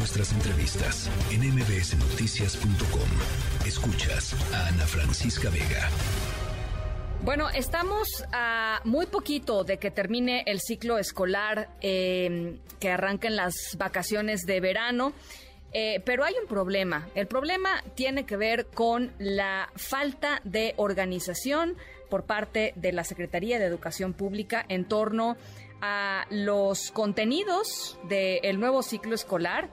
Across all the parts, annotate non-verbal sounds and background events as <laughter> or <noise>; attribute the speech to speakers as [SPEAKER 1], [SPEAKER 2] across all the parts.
[SPEAKER 1] nuestras entrevistas en mbsnoticias.com. Escuchas a Ana Francisca Vega.
[SPEAKER 2] Bueno, estamos a muy poquito de que termine el ciclo escolar, eh, que arranquen las vacaciones de verano. Eh, pero hay un problema. El problema tiene que ver con la falta de organización por parte de la Secretaría de Educación Pública en torno a los contenidos del nuevo ciclo escolar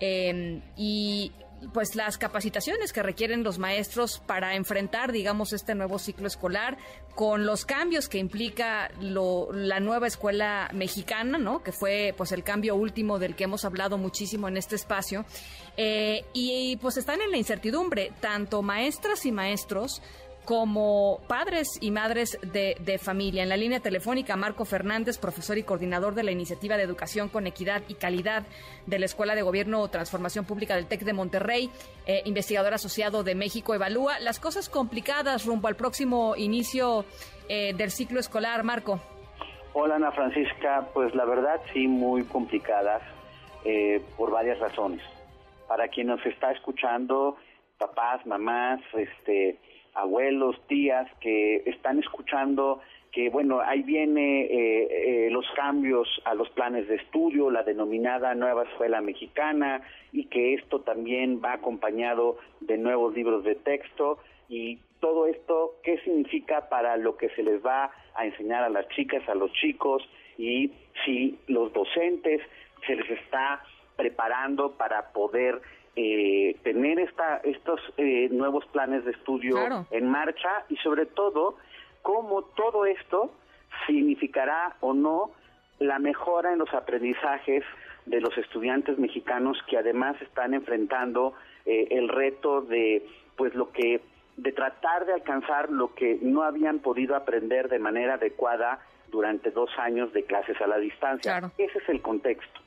[SPEAKER 2] eh, y pues las capacitaciones que requieren los maestros para enfrentar, digamos, este nuevo ciclo escolar con los cambios que implica la nueva escuela mexicana, ¿no? Que fue pues el cambio último del que hemos hablado muchísimo en este espacio. Eh, y pues están en la incertidumbre, tanto maestras y maestros como padres y madres de, familia. En la línea telefónica, Marco Fernández, profesor y coordinador de la Iniciativa de Educación con Equidad y Calidad de la Escuela de Gobierno Transformación Pública del TEC de Monterrey, eh, investigador asociado de México Evalúa. Las cosas complicadas rumbo al próximo inicio eh, del ciclo escolar, Marco.
[SPEAKER 3] Hola Ana Francisca, pues la verdad sí muy complicadas eh, por varias razones. Para quien nos está escuchando, papás, mamás, este, abuelos, tías que están escuchando que bueno, ahí viene eh, eh, los cambios a los planes de estudio, la denominada nueva escuela mexicana y que esto también va acompañado de nuevos libros de texto. Y todo esto, ¿qué significa para lo que se les va a enseñar a las chicas, a los chicos y si los docentes se les está preparando para poder eh, tener esta, estos eh, nuevos planes de estudio en marcha y sobre todo cómo todo esto significará o no la mejora en los aprendizajes de los estudiantes mexicanos que además están enfrentando eh, el reto de pues lo que de tratar de alcanzar lo que no habían podido aprender de manera adecuada durante dos años de clases a la distancia. Ese es el contexto.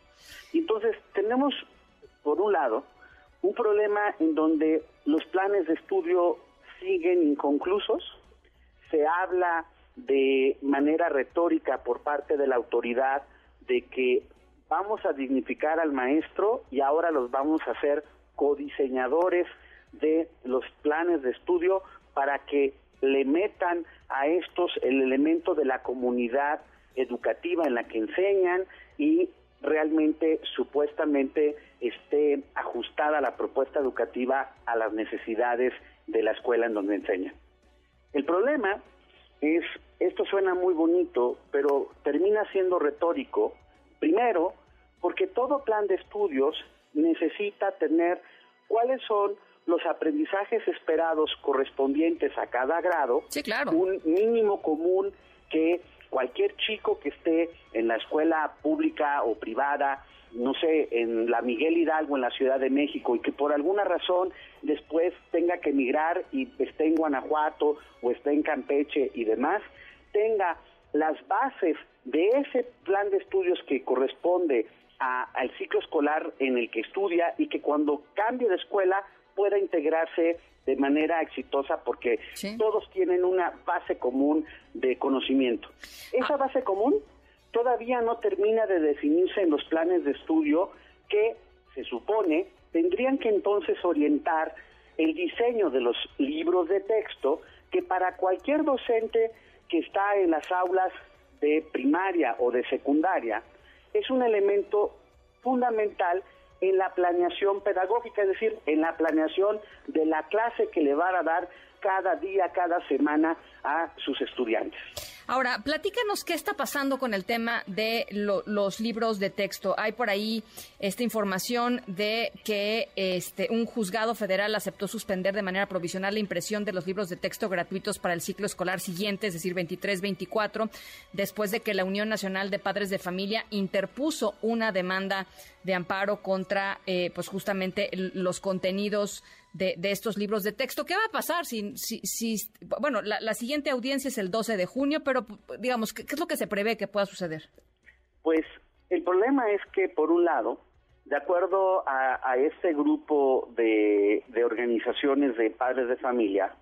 [SPEAKER 3] Entonces tenemos por un lado un problema en donde los planes de estudio siguen inconclusos, se habla de manera retórica por parte de la autoridad de que vamos a dignificar al maestro y ahora los vamos a hacer codiseñadores de los planes de estudio para que le metan a estos el elemento de la comunidad educativa en la que enseñan y realmente supuestamente esté ajustada la propuesta educativa a las necesidades de la escuela en donde enseña. El problema es, esto suena muy bonito, pero termina siendo retórico, primero, porque todo plan de estudios necesita tener cuáles son los aprendizajes esperados correspondientes a cada grado, un mínimo común que cualquier chico que esté en la escuela pública o privada, no sé, en la Miguel Hidalgo, en la Ciudad de México, y que por alguna razón después tenga que emigrar y esté en Guanajuato o esté en Campeche y demás, tenga las bases de ese plan de estudios que corresponde al ciclo escolar en el que estudia y que cuando cambie de escuela pueda integrarse de manera exitosa porque todos tienen una base común de conocimiento. Esa base común todavía no termina de definirse en los planes de estudio que se supone tendrían que entonces orientar el diseño de los libros de texto que para cualquier docente que está en las aulas de primaria o de secundaria es un elemento fundamental en la planeación pedagógica, es decir, en la planeación de la clase que le van a dar cada día, cada semana a sus estudiantes.
[SPEAKER 2] Ahora, platícanos qué está pasando con el tema de los libros de texto. Hay por ahí esta información de que este, un juzgado federal aceptó suspender de manera provisional la impresión de los libros de texto gratuitos para el ciclo escolar siguiente, es decir, 23-24, después de que la Unión Nacional de Padres de Familia interpuso una demanda de amparo contra, eh, pues justamente los contenidos de, estos libros de texto. ¿Qué va a pasar si, bueno, la, siguiente audiencia es el 12 de junio, pero digamos, ¿qué, es lo que se prevé que pueda suceder?
[SPEAKER 3] Pues el problema es que, por un lado, de acuerdo a, este grupo de, organizaciones de padres de familia,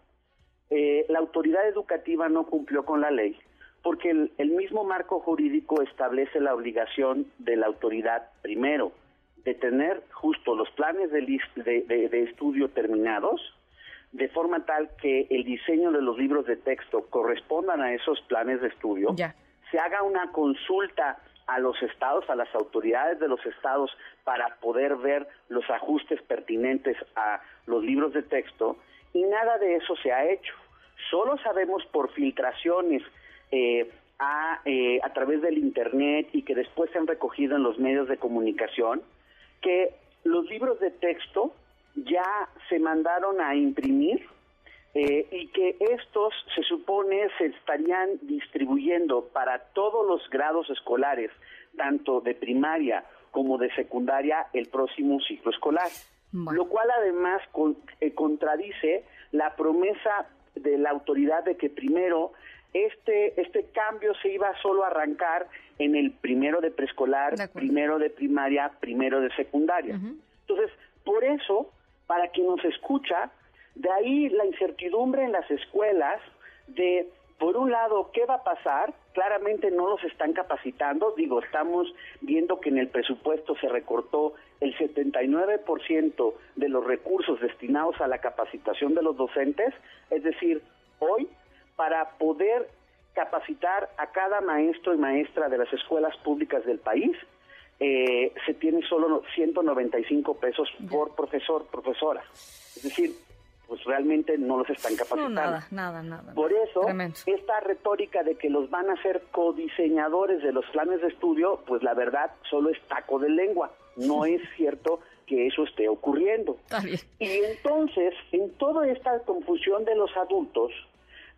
[SPEAKER 3] eh, la autoridad educativa no cumplió con la ley porque el mismo marco jurídico establece la obligación de la autoridad, primero, de tener justo los planes de, de, estudio terminados, de forma tal que el diseño de los libros de texto correspondan a esos planes de estudio, se haga una consulta a los estados, a las autoridades de los estados para poder ver los ajustes pertinentes a los libros de texto y nada de eso se ha hecho. Solo sabemos por filtraciones eh, a, eh, a través del Internet y que después se han recogido en los medios de comunicación que los libros de texto ya se mandaron a imprimir eh, y que estos se supone se estarían distribuyendo para todos los grados escolares, tanto de primaria como de secundaria, el próximo ciclo escolar. Lo cual además eh, contradice la promesa de la autoridad de que primero este, este cambio se iba solo a arrancar en el primero de preescolar, primero de primaria, primero de secundaria. Entonces, por eso, para quien nos escucha, de ahí la incertidumbre en las escuelas de, por un lado, ¿qué va a pasar? Claramente no los están capacitando, digo, estamos viendo que en el presupuesto se recortó el 79% de los recursos destinados a la capacitación de los docentes, es decir, hoy para poder capacitar a cada maestro y maestra de las escuelas públicas del país, eh, se tiene solo 195 pesos por profesor, profesora. Es decir, pues realmente no los están capacitando.
[SPEAKER 2] nada, nada, nada.
[SPEAKER 3] Por eso, esta retórica de que los van a ser codiseñadores de los planes de estudio, pues la verdad solo es taco de lengua. No <laughs> es cierto que eso esté ocurriendo. Y entonces, en toda esta confusión de los adultos,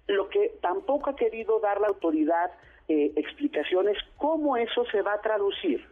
[SPEAKER 3] lo que tampoco ha querido dar la autoridad eh, explicaciones cómo eso se va a traducir.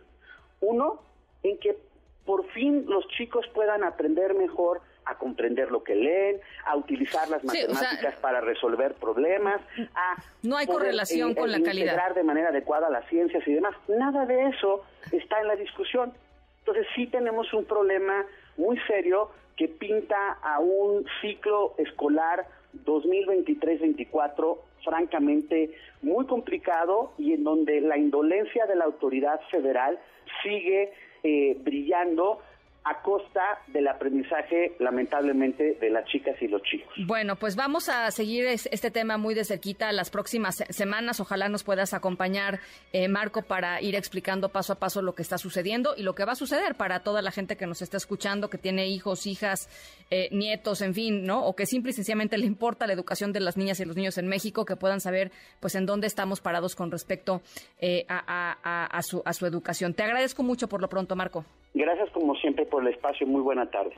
[SPEAKER 3] Uno, en que por fin los chicos puedan aprender mejor a comprender lo que leen, a utilizar las matemáticas para resolver problemas, a
[SPEAKER 2] no hay correlación eh, con la calidad,
[SPEAKER 3] integrar de manera adecuada las ciencias y demás. Nada de eso está en la discusión. Entonces sí tenemos un problema muy serio que pinta a un ciclo escolar 2023-24 francamente muy complicado y en donde la indolencia de la autoridad federal sigue eh, brillando a costa del aprendizaje, lamentablemente, de las chicas y los chicos.
[SPEAKER 2] Bueno, pues vamos a seguir este tema muy de cerquita las próximas semanas. Ojalá nos puedas acompañar, eh, Marco, para ir explicando paso a paso lo que está sucediendo y lo que va a suceder para toda la gente que nos está escuchando, que tiene hijos, hijas, eh, nietos, en fin, ¿no? O que simple y sencillamente le importa la educación de las niñas y los niños en México, que puedan saber, pues, en dónde estamos parados con respecto eh, a, su, a su educación. Te agradezco mucho por lo pronto, Marco.
[SPEAKER 3] Gracias, como siempre por el espacio. Muy buena tarde.